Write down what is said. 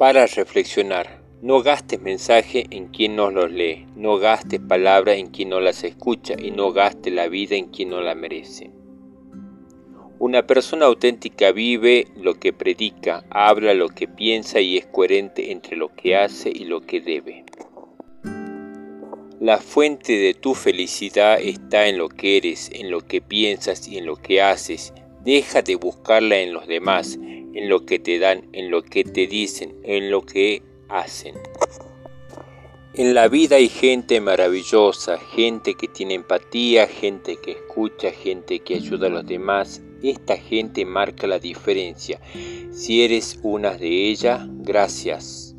Para reflexionar. No gastes mensaje en quien no los lee, no gastes palabras en quien no las escucha y no gastes la vida en quien no la merece. Una persona auténtica vive lo que predica, habla lo que piensa y es coherente entre lo que hace y lo que debe. La fuente de tu felicidad está en lo que eres, en lo que piensas y en lo que haces. Deja de buscarla en los demás, en lo que te dan, en lo que te dicen, en lo que hacen. En la vida hay gente maravillosa, gente que tiene empatía, gente que escucha, gente que ayuda a los demás. Esta gente marca la diferencia. Si eres una de ellas, gracias.